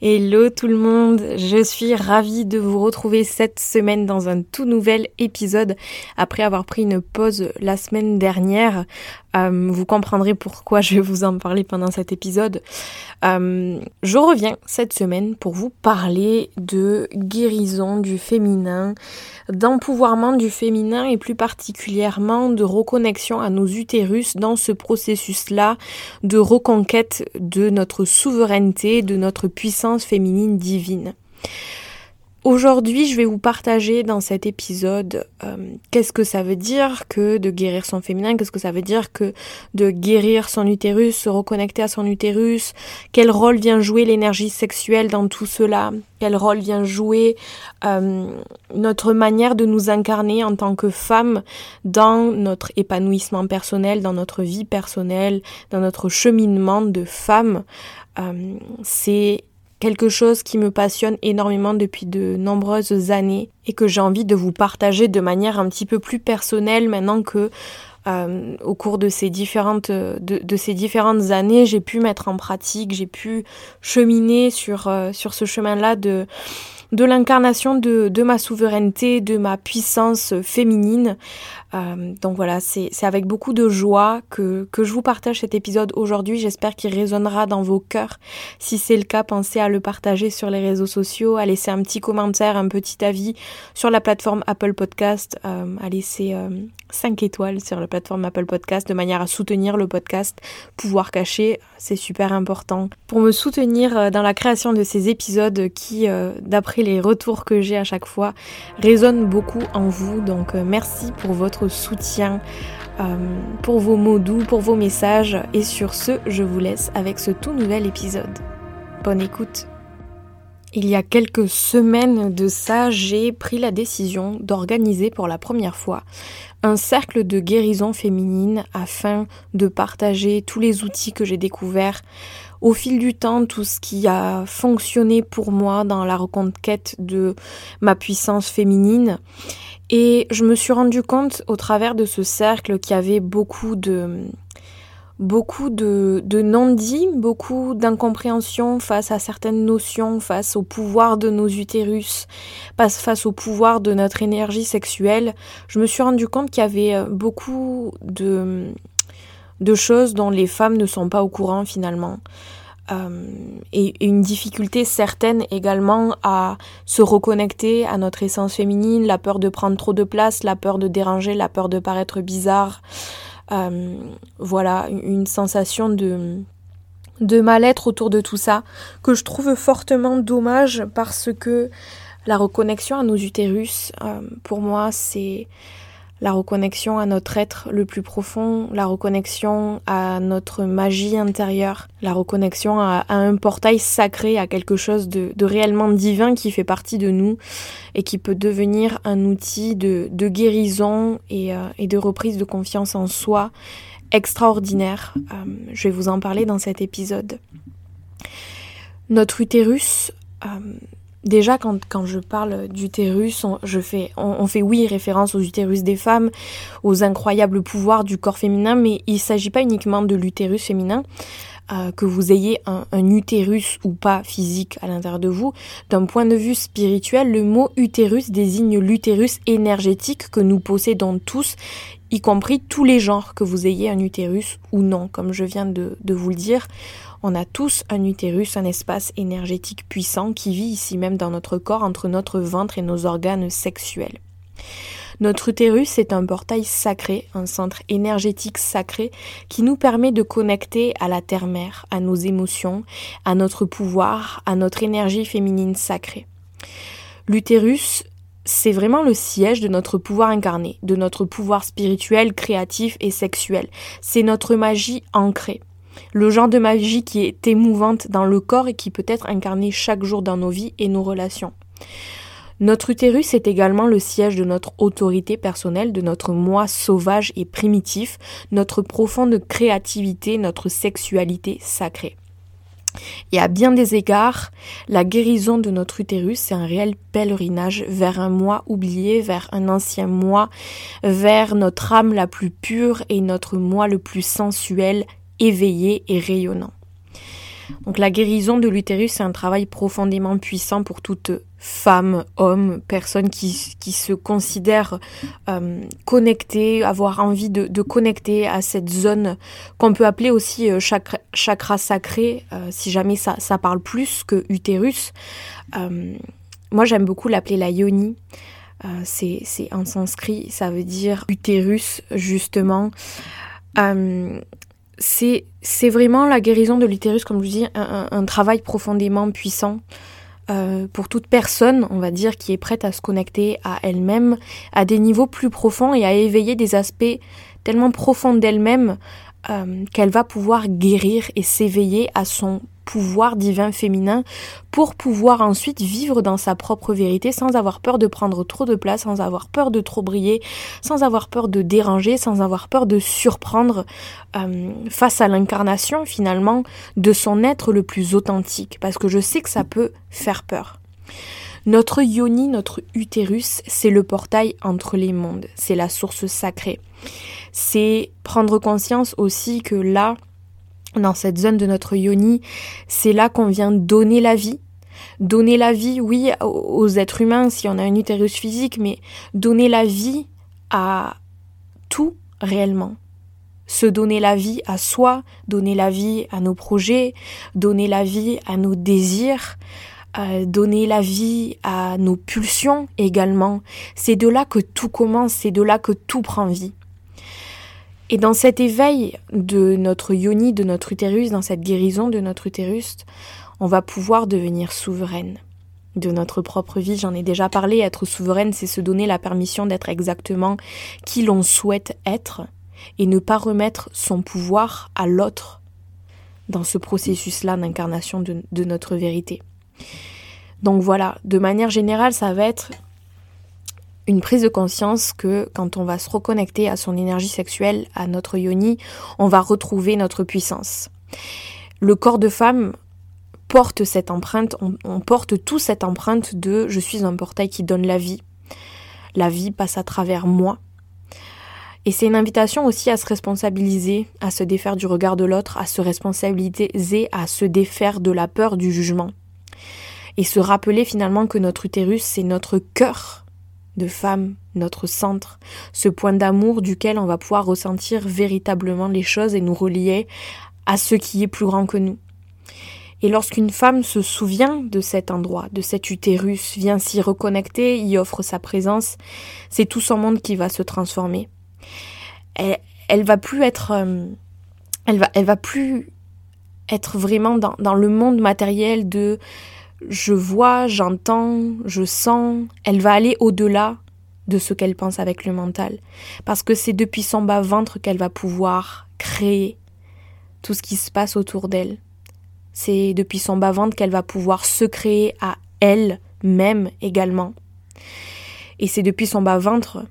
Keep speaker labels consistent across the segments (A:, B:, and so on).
A: Hello tout le monde, je suis ravie de vous retrouver cette semaine dans un tout nouvel épisode après avoir pris une pause la semaine dernière. Euh, vous comprendrez pourquoi je vais vous en parler pendant cet épisode. Euh, je reviens cette semaine pour vous parler de guérison du féminin, d'empouvoirment du féminin et plus particulièrement de reconnexion à nos utérus dans ce processus-là de reconquête de notre souveraineté, de notre puissance féminine divine. Aujourd'hui, je vais vous partager dans cet épisode euh, qu'est-ce que ça veut dire que de guérir son féminin, qu'est-ce que ça veut dire que de guérir son utérus, se reconnecter à son utérus, quel rôle vient jouer l'énergie sexuelle dans tout cela, quel rôle vient jouer euh, notre manière de nous incarner en tant que femme dans notre épanouissement personnel, dans notre vie personnelle, dans notre cheminement de femme. Euh, c'est quelque chose qui me passionne énormément depuis de nombreuses années et que j'ai envie de vous partager de manière un petit peu plus personnelle maintenant que euh, au cours de ces différentes de, ces différentes années j'ai pu mettre en pratique j'ai pu cheminer sur euh, sur ce chemin là de de l'incarnation de, de, ma souveraineté, de ma puissance féminine. Euh, donc voilà, c'est avec beaucoup de joie que, que je vous partage cet épisode aujourd'hui. J'espère qu'il résonnera dans vos cœurs. Si c'est le cas, pensez à le partager sur les réseaux sociaux, à laisser un petit commentaire, un petit avis sur la plateforme Apple Podcast, euh, à laisser euh, 5 étoiles sur la plateforme Apple Podcast de manière à soutenir le podcast Pouvoir cacher, c'est super important. Pour me soutenir euh, dans la création de ces épisodes qui, euh, d'après les retours que j'ai à chaque fois, résonnent beaucoup en vous. Donc euh, merci pour votre soutien, pour vos mots doux, pour vos messages. Et sur ce, je vous laisse avec ce tout nouvel épisode. Bonne écoute. Il y a quelques semaines de ça, j'ai pris la décision d'organiser pour la première fois un cercle de guérison féminine afin de partager tous les outils que j'ai découverts au fil du temps, tout ce qui a fonctionné pour moi dans la reconquête de ma puissance féminine. Et je me suis rendu compte au travers de ce cercle qu'il y avait beaucoup de beaucoup de, de non-dits, beaucoup d'incompréhension face à certaines notions, face au pouvoir de nos utérus, face au pouvoir de notre énergie sexuelle. Je me suis rendu compte qu'il y avait euh, beaucoup de, de choses dont les femmes ne sont pas au courant finalement. Euh, et une difficulté certaine également à se reconnecter à notre essence féminine, la peur de prendre trop de place, la peur de déranger, la peur de paraître bizarre, voilà, une sensation de, de mal-être autour de tout ça, que je trouve fortement dommage parce que la reconnexion à nos utérus, euh, pour moi, c'est la reconnexion à notre être le plus profond, la reconnexion à notre magie intérieure, la reconnexion à, un portail sacré, à quelque chose de, réellement divin qui fait partie de nous et qui peut devenir un outil de, guérison euh, et, de reprise de confiance en soi extraordinaire. Euh, je vais vous en parler dans cet épisode. Notre utérus, euh, Déjà, quand, quand je parle d'utérus, on, fait oui référence aux utérus des femmes, aux incroyables pouvoirs du corps féminin, mais il ne s'agit pas uniquement de l'utérus féminin. Euh, que vous ayez un, utérus ou pas physique à l'intérieur de vous, d'un point de vue spirituel, le mot utérus désigne l'utérus énergétique que nous possédons tous, y compris tous les genres, que vous ayez un utérus ou non, comme je viens de vous le dire. On a tous un utérus, un espace énergétique puissant qui vit ici même dans notre corps entre notre ventre et nos organes sexuels. Notre utérus est un portail sacré, un centre énergétique sacré qui nous permet de connecter à la terre-mère, à nos émotions, à notre pouvoir, à notre énergie féminine sacrée. L'utérus, c'est vraiment le siège de notre pouvoir incarné, de notre pouvoir spirituel, créatif et sexuel. C'est notre magie ancrée. Le genre de magie qui est émouvante dans le corps et qui peut être incarnée chaque jour dans nos vies et nos relations. Notre utérus est également le siège de notre autorité personnelle, de notre moi sauvage et primitif, notre profonde créativité, notre sexualité sacrée. Et à bien des égards, la guérison de notre utérus, c'est un réel pèlerinage vers un moi oublié, vers un ancien moi, vers notre âme la plus pure et notre moi le plus sensuel, éveillé et rayonnant. Donc la guérison de l'utérus, c'est un travail profondément puissant pour toute femme, homme, personne qui, se considère euh, connectée, avoir envie de, connecter à cette zone qu'on peut appeler aussi euh, chakra, sacré, euh, si jamais ça, ça, parle plus que utérus. moi j'aime beaucoup l'appeler la yoni. c'est en sanskrit, ça veut dire utérus justement c'est vraiment la guérison de l'utérus, comme je vous dis, un, travail profondément puissant euh, pour toute personne, on va dire, qui est prête à se connecter à elle-même à des niveaux plus profonds et à éveiller des aspects tellement profonds d'elle-même euh, qu'elle va pouvoir guérir et s'éveiller à son pouvoir divin féminin pour pouvoir ensuite vivre dans sa propre vérité sans avoir peur de prendre trop de place, sans avoir peur de trop briller, sans avoir peur de déranger, sans avoir peur de surprendre euh, face à l'incarnation finalement de son être le plus authentique, parce que je sais que ça peut faire peur. Notre yoni, notre utérus, c'est le portail entre les mondes, c'est la source sacrée. C'est prendre conscience aussi que là, dans cette zone de notre yoni, c'est là qu'on vient donner la vie. Donner la vie, oui, aux êtres humains si on a un utérus physique, mais donner la vie à tout réellement. Se donner la vie à soi, donner la vie à nos projets, donner la vie à nos désirs, euh, donner la vie à nos pulsions également. C'est de là que tout commence, c'est de là que tout prend vie. Et dans cet éveil de notre yoni, de notre utérus, dans cette guérison de notre utérus, on va pouvoir devenir souveraine de notre propre vie. J'en ai déjà parlé, être souveraine, c'est se donner la permission d'être exactement qui l'on souhaite être et ne pas remettre son pouvoir à l'autre dans ce processus-là d'incarnation de, de notre vérité. Donc voilà, de manière générale, ça va être une prise de conscience que quand on va se reconnecter à son énergie sexuelle, à notre yoni, on va retrouver notre puissance. Le corps de femme porte cette empreinte, on, porte tout cette empreinte de je suis un portail qui donne la vie. La vie passe à travers moi. Et c'est une invitation aussi à se responsabiliser, à se défaire du regard de l'autre, à se responsabiliser, à se défaire de la peur du jugement. Et se rappeler finalement que notre utérus, c'est notre cœur de femme, notre centre, ce point d'amour duquel on va pouvoir ressentir véritablement les choses et nous relier à ce qui est plus grand que nous. Et lorsqu'une femme se souvient de cet endroit, de cet utérus, vient s'y reconnecter, y offre sa présence, c'est tout son monde qui va se transformer. Elle, elle va plus être, euh, elle va, plus être vraiment dans le monde matériel de je vois, j'entends, je sens, elle va aller au-delà de ce qu'elle pense avec le mental. Parce que c'est depuis son bas-ventre qu'elle va pouvoir créer tout ce qui se passe autour d'elle. C'est depuis son bas-ventre qu'elle va pouvoir se créer à elle-même également. Et c'est depuis son bas-ventre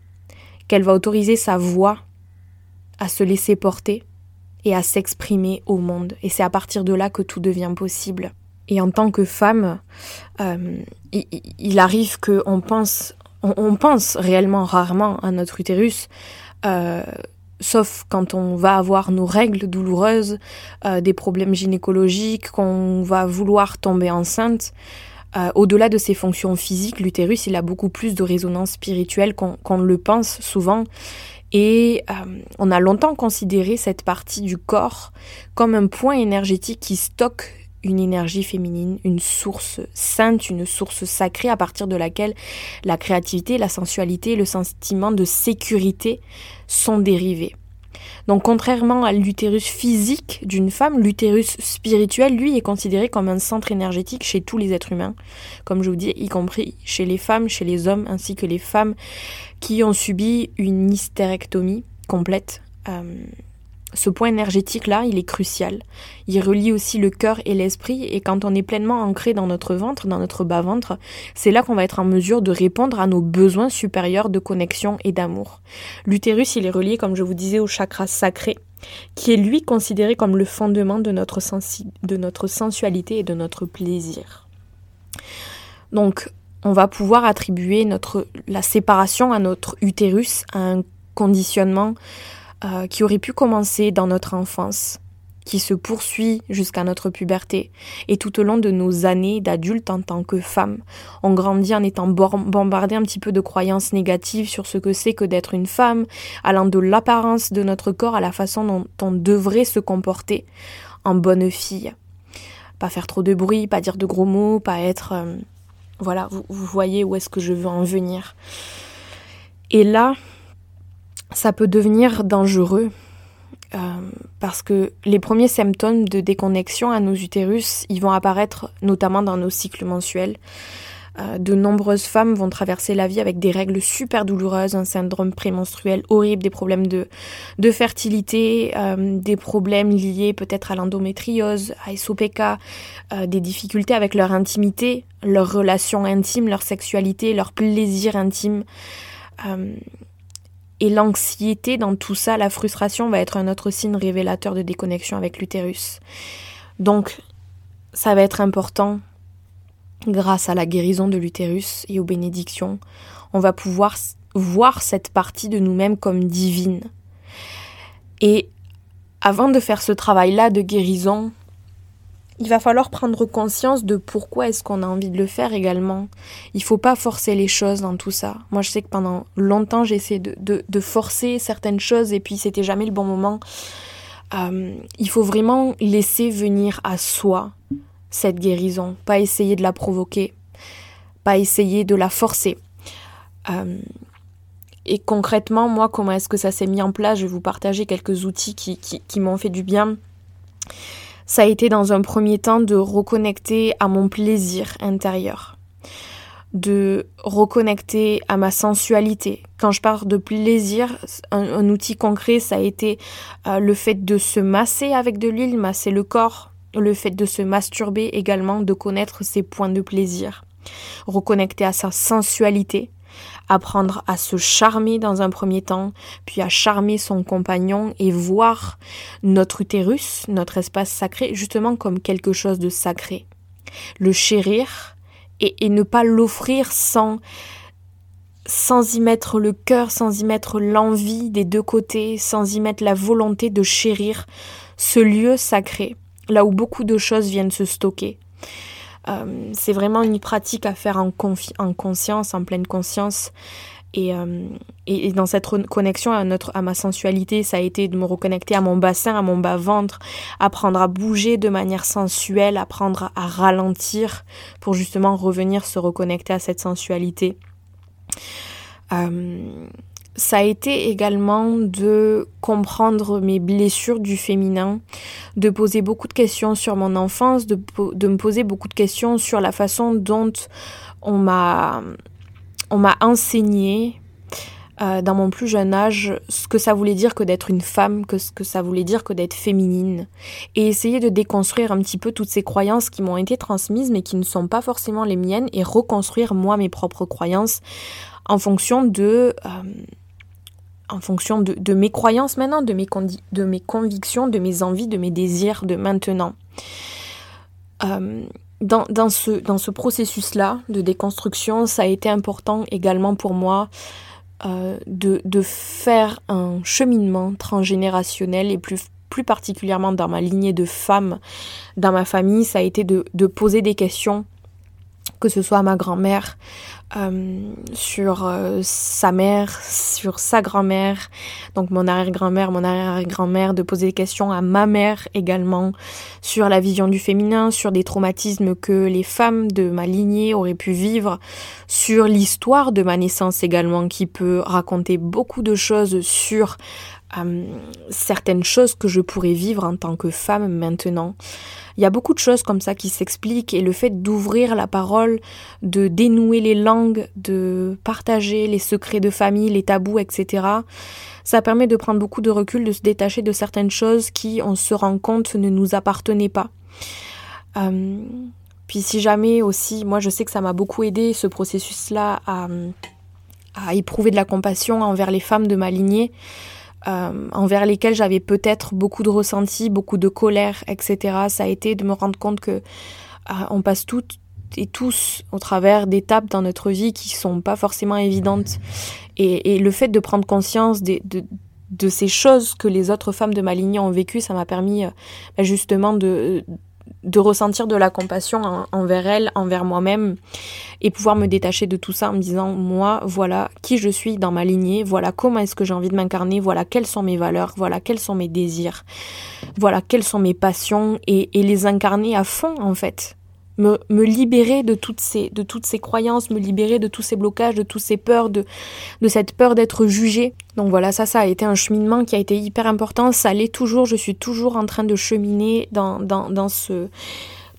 A: qu'elle va autoriser sa voix à se laisser porter et à s'exprimer au monde. Et c'est à partir de là que tout devient possible. Et en tant que femme, euh, il, arrive qu'on pense, on, pense réellement rarement à notre utérus, euh, sauf quand on va avoir nos règles douloureuses, euh, des problèmes gynécologiques, qu'on va vouloir tomber enceinte. Au-delà de ses fonctions physiques, l'utérus, il a beaucoup plus de résonance spirituelle qu'on le pense souvent. Et on a longtemps considéré cette partie du corps comme un point énergétique qui stocke une énergie féminine, une source sainte, une source sacrée à partir de laquelle la créativité, la sensualité, le sentiment de sécurité sont dérivés. Donc contrairement à l'utérus physique d'une femme, l'utérus spirituel, lui, est considéré comme un centre énergétique chez tous les êtres humains, comme je vous dis, y compris chez les femmes, chez les hommes, ainsi que les femmes qui ont subi une hystérectomie complète. Euh, ce point énergétique-là, il est crucial. Il relie aussi le cœur et l'esprit, et quand on est pleinement ancré dans notre ventre, dans notre bas-ventre, c'est là qu'on va être en mesure de répondre à nos besoins supérieurs de connexion et d'amour. L'utérus, il est relié, comme je vous disais, au chakra sacré, qui est lui considéré comme le fondement de notre, de notre sensualité et de notre plaisir. Donc, on va pouvoir attribuer notre, la séparation à notre utérus, à un conditionnement euh, qui aurait pu commencer dans notre enfance, qui se poursuit jusqu'à notre puberté, et tout au long de nos années d'adulte en tant que femme. On grandit en étant bombardé un petit peu de croyances négatives sur ce que c'est que d'être une femme, allant de l'apparence de notre corps à la façon dont on devrait se comporter en bonne fille. Pas faire trop de bruit, pas dire de gros mots, pas être... Euh, voilà, vous, vous voyez où est-ce que je veux en venir. Et là, ça peut devenir dangereux euh, parce que les premiers symptômes de déconnexion à nos utérus, ils vont apparaître notamment dans nos cycles mensuels. Euh, de nombreuses femmes vont traverser la vie avec des règles super douloureuses, un syndrome prémenstruel horrible, des problèmes de, de fertilité, euh, des problèmes liés peut-être à l'endométriose, à SOPK, des difficultés avec leur intimité, leurs relations intimes, leur sexualité, leur plaisir intime. Et l'anxiété dans tout ça, la frustration va être un autre signe révélateur de déconnexion avec l'utérus. Donc, ça va être important, grâce à la guérison de l'utérus et aux bénédictions, on va pouvoir voir cette partie de nous-mêmes comme divine. Et avant de faire ce travail-là de guérison, il va falloir prendre conscience de pourquoi est-ce qu'on a envie de le faire également. Il faut pas forcer les choses dans tout ça. Moi, je sais que pendant longtemps, j'ai essayé de, forcer certaines choses et puis c'était jamais le bon moment. Euh, il faut vraiment laisser venir à soi cette guérison, pas essayer de la provoquer, pas essayer de la forcer. Euh, et concrètement, moi, comment est-ce que ça s'est mis en place? Je vais vous partager quelques outils qui, qui, qui m'ont fait du bien ça a été dans un premier temps de reconnecter à mon plaisir intérieur, de reconnecter à ma sensualité. Quand je parle de plaisir, un, outil concret, ça a été euh, le fait de se masser avec de l'huile, masser le corps, le fait de se masturber également, de connaître ses points de plaisir, reconnecter à sa sensualité, apprendre à se charmer dans un premier temps, puis à charmer son compagnon et voir notre utérus, notre espace sacré, justement comme quelque chose de sacré. Le chérir et, ne pas l'offrir sans sans y mettre le cœur, sans y mettre l'envie des deux côtés, sans y mettre la volonté de chérir ce lieu sacré, là où beaucoup de choses viennent se stocker. Euh, c'est vraiment une pratique à faire en, en conscience, en pleine conscience. Et, euh, dans cette connexion à, notre, à ma sensualité, ça a été de me reconnecter à mon bassin, à mon bas-ventre, apprendre à bouger de manière sensuelle, apprendre à ralentir pour justement revenir se reconnecter à cette sensualité. Euh, ça a été également de comprendre mes blessures du féminin, de poser beaucoup de questions sur mon enfance, de, de me poser beaucoup de questions sur la façon dont on m'a on m'a enseigné euh, dans mon plus jeune âge ce que ça voulait dire que d'être une femme, que ce que ça voulait dire que d'être féminine, et essayer de déconstruire un petit peu toutes ces croyances qui m'ont été transmises mais qui ne sont pas forcément les miennes, et reconstruire moi mes propres croyances en fonction de euh, en fonction de, mes croyances maintenant, de mes, convictions, de mes envies, de mes désirs de maintenant. Euh, dans, ce, processus-là de déconstruction, ça a été important également pour moi euh, de, faire un cheminement transgénérationnel et plus, particulièrement dans ma lignée de femmes, dans ma famille, ça a été de poser des questions que ce soit ma grand-mère, euh, sur euh, sa mère, sur sa grand-mère, donc mon arrière-grand-mère, mon arrière-grand-mère, de poser des questions à ma mère également, sur la vision du féminin, sur des traumatismes que les femmes de ma lignée auraient pu vivre, sur l'histoire de ma naissance également, qui peut raconter beaucoup de choses sur certaines choses que je pourrais vivre en tant que femme maintenant. Il y a beaucoup de choses comme ça qui s'expliquent et le fait d'ouvrir la parole, de dénouer les langues, de partager les secrets de famille, les tabous, etc. Ça permet de prendre beaucoup de recul, de se détacher de certaines choses qui, on se rend compte, ne nous appartenaient pas. Euh, puis si jamais aussi, moi je sais que ça m'a beaucoup aidé ce processus-là à, à éprouver de la compassion envers les femmes de ma lignée. Euh, envers lesquels j'avais peut-être beaucoup de ressentis, beaucoup de colère, etc. Ça a été de me rendre compte que euh, on passe toutes et tous au travers d'étapes dans notre vie qui sont pas forcément évidentes. Et, le fait de prendre conscience de, de, ces choses que les autres femmes de ma lignée ont vécues, ça m'a permis euh, bah, justement de, de ressentir de la compassion envers elle, envers moi-même, et pouvoir me détacher de tout ça en me disant, moi, voilà qui je suis dans ma lignée, voilà comment est-ce que j'ai envie de m'incarner, voilà quelles sont mes valeurs, voilà quels sont mes désirs, voilà quelles sont mes passions, et, et les incarner à fond, en fait me, libérer de toutes, ces, de toutes ces croyances, me libérer de tous ces blocages, de toutes ces peurs, de, de cette peur d'être jugée. Donc voilà, ça, ça a été un cheminement qui a été hyper important. Ça l'est toujours, je suis toujours en train de cheminer dans, dans, dans ce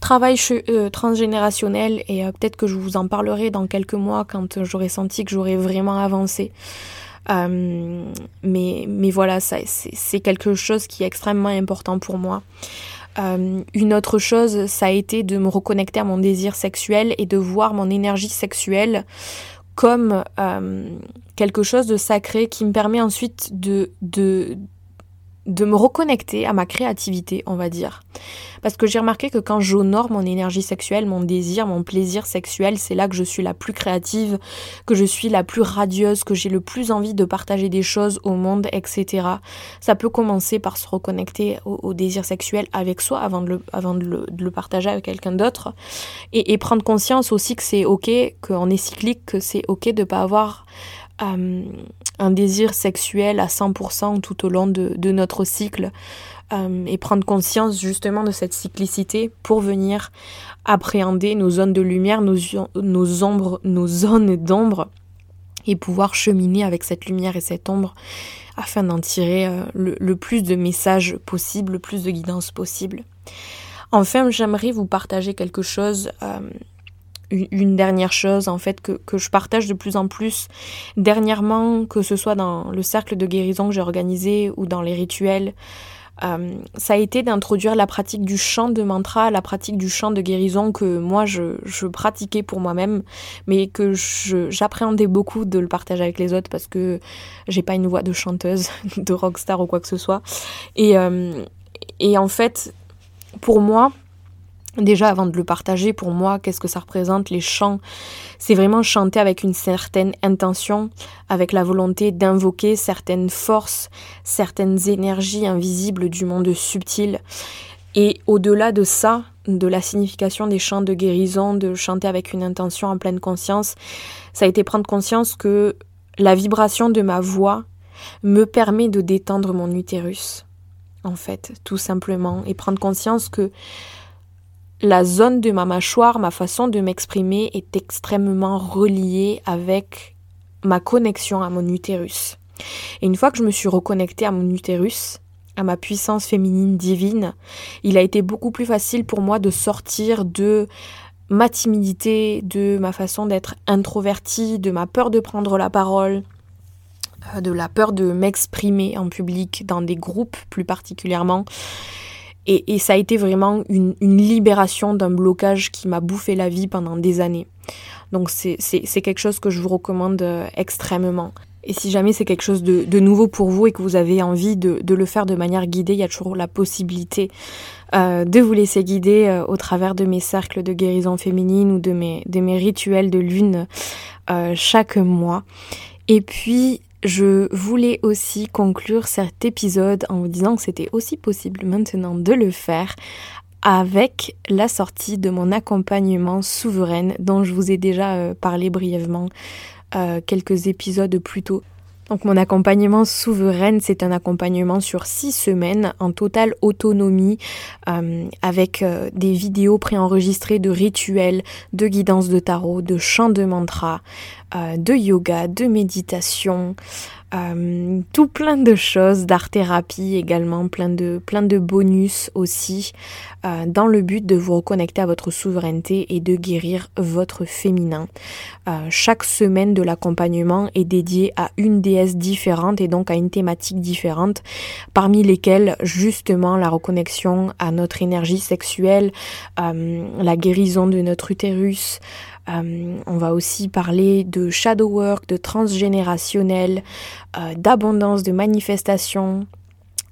A: travail euh, transgénérationnel et euh, peut-être que je vous en parlerai dans quelques mois quand j'aurai senti que j'aurais vraiment avancé. Euh, mais, mais voilà, c'est quelque chose qui est extrêmement important pour moi. Euh, une autre chose, ça a été de me reconnecter à mon désir sexuel et de voir mon énergie sexuelle comme euh, quelque chose de sacré qui me permet ensuite de, de, de me reconnecter à ma créativité, on va dire. Parce que j'ai remarqué que quand j'honore mon énergie sexuelle, mon désir, mon plaisir sexuel, c'est là que je suis la plus créative, que je suis la plus radieuse, que j'ai le plus envie de partager des choses au monde, etc. Ça peut commencer par se reconnecter au, désir sexuel avec soi avant de le, avant de le, partager avec quelqu'un d'autre. Et, et, prendre conscience aussi que c'est ok, qu'on est cyclique, que c'est ok de pas avoir euh, un désir sexuel à 100% tout au long de, notre cycle euh, et prendre conscience justement de cette cyclicité pour venir appréhender nos zones de lumière, nos, zones d'ombre et pouvoir cheminer avec cette lumière et cette ombre afin d'en tirer euh, le, plus de messages possible, le plus de guidance possible. Enfin, j'aimerais vous partager quelque chose une dernière chose en fait que, que, je partage de plus en plus dernièrement, que ce soit dans le cercle de guérison que j'ai organisé ou dans les rituels, euh, ça a été d'introduire la pratique du chant de mantra, la pratique du chant de guérison que moi je, je pratiquais pour moi-même, mais que j'appréhendais beaucoup de le partager avec les autres parce que j'ai pas une voix de chanteuse, de rockstar ou quoi que ce soit. Et, euh, et en fait, pour moi, Déjà, avant de le partager, pour moi, qu'est-ce que ça représente les chants? C'est vraiment chanter avec une certaine intention, avec la volonté d'invoquer certaines forces, certaines énergies invisibles du monde subtil. Et au-delà de ça, de la signification des chants de guérison, de chanter avec une intention en pleine conscience, ça a été prendre conscience que la vibration de ma voix me permet de détendre mon utérus, en fait, tout simplement, et prendre conscience que la zone de ma mâchoire, ma façon de m'exprimer est extrêmement reliée avec ma connexion à mon utérus. Et une fois que je me suis reconnectée à mon utérus, à ma puissance féminine divine, il a été beaucoup plus facile pour moi de sortir de ma timidité, de ma façon d'être introvertie, de ma peur de prendre la parole, euh, de la peur de m'exprimer en public, dans des groupes plus particulièrement. Et, ça a été vraiment une, libération d'un blocage qui m'a bouffé la vie pendant des années. Donc c'est quelque chose que je vous recommande euh, extrêmement. Et si jamais c'est quelque chose de, nouveau pour vous et que vous avez envie de, le faire de manière guidée, il y a toujours la possibilité euh, de vous laisser guider euh, au travers de mes cercles de guérison féminine ou de mes, de mes rituels de lune chaque mois. Et puis, je voulais aussi conclure cet épisode en vous disant que c'était aussi possible maintenant de le faire avec la sortie de mon accompagnement souveraine dont je vous ai déjà euh, parlé brièvement euh, quelques épisodes plus tôt. Donc mon accompagnement souveraine, c'est un accompagnement sur six semaines en totale autonomie euh, avec des vidéos préenregistrées de rituels, de guidance de tarot, de chants de mantra, de yoga, de méditation, euh, tout plein de choses, d'art-thérapie également, plein de, plein de bonus aussi, euh, dans le but de vous reconnecter à votre souveraineté et de guérir votre féminin. Euh, chaque semaine de l'accompagnement est dédiée à une déesse différente et donc à une thématique différente, parmi lesquelles justement la reconnexion à notre énergie sexuelle, la guérison de notre utérus, euh, on va aussi parler de shadow work, de transgénérationnel, euh, d'abondance, de manifestation,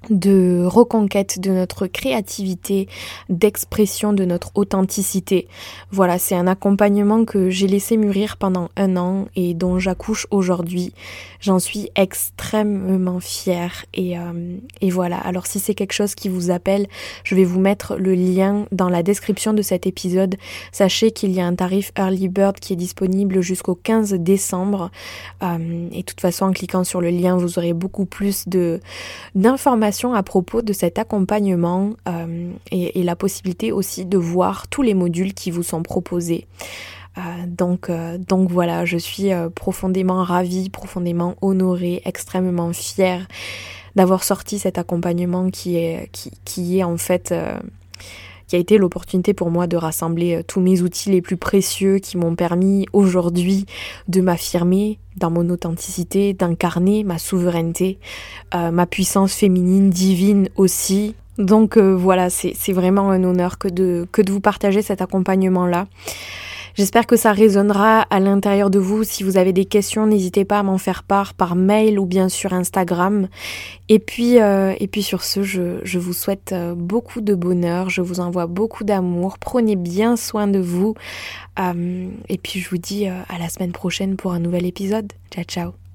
A: de reconquête de notre créativité, d'expression de notre authenticité. Voilà, c'est un accompagnement que j'ai laissé mûrir pendant un an et dont j'accouche aujourd'hui. J'en suis extrêmement fière et, euh, et voilà. Alors si c'est quelque chose qui vous appelle, je vais vous mettre le lien dans la description de cet épisode. Sachez qu'il y a un tarif Early Bird qui est disponible jusqu'au 15 décembre. Euh, et de toute façon, en cliquant sur le lien, vous aurez beaucoup plus de à propos de cet accompagnement euh, et, la possibilité aussi de voir tous les modules qui vous sont proposés. Euh, donc, euh, donc voilà, je suis profondément ravie, profondément honorée, extrêmement fière d'avoir sorti cet accompagnement qui est, qui est en fait qui a été l'opportunité pour moi de rassembler euh, tous mes outils les plus précieux qui m'ont permis aujourd'hui de m'affirmer dans mon authenticité, d'incarner ma souveraineté, euh, ma puissance féminine divine aussi. Donc euh, voilà, c'est vraiment un honneur que de, que de vous partager cet accompagnement-là. J'espère que ça résonnera à l'intérieur de vous. Si vous avez des questions, n'hésitez pas à m'en faire part par mail ou bien sur Instagram. Et puis, euh, et puis sur ce, je, je vous souhaite euh, beaucoup de bonheur. Je vous envoie beaucoup d'amour. Prenez bien soin de vous. Euh, et puis je vous dis à la semaine prochaine pour un nouvel épisode. Ciao, ciao.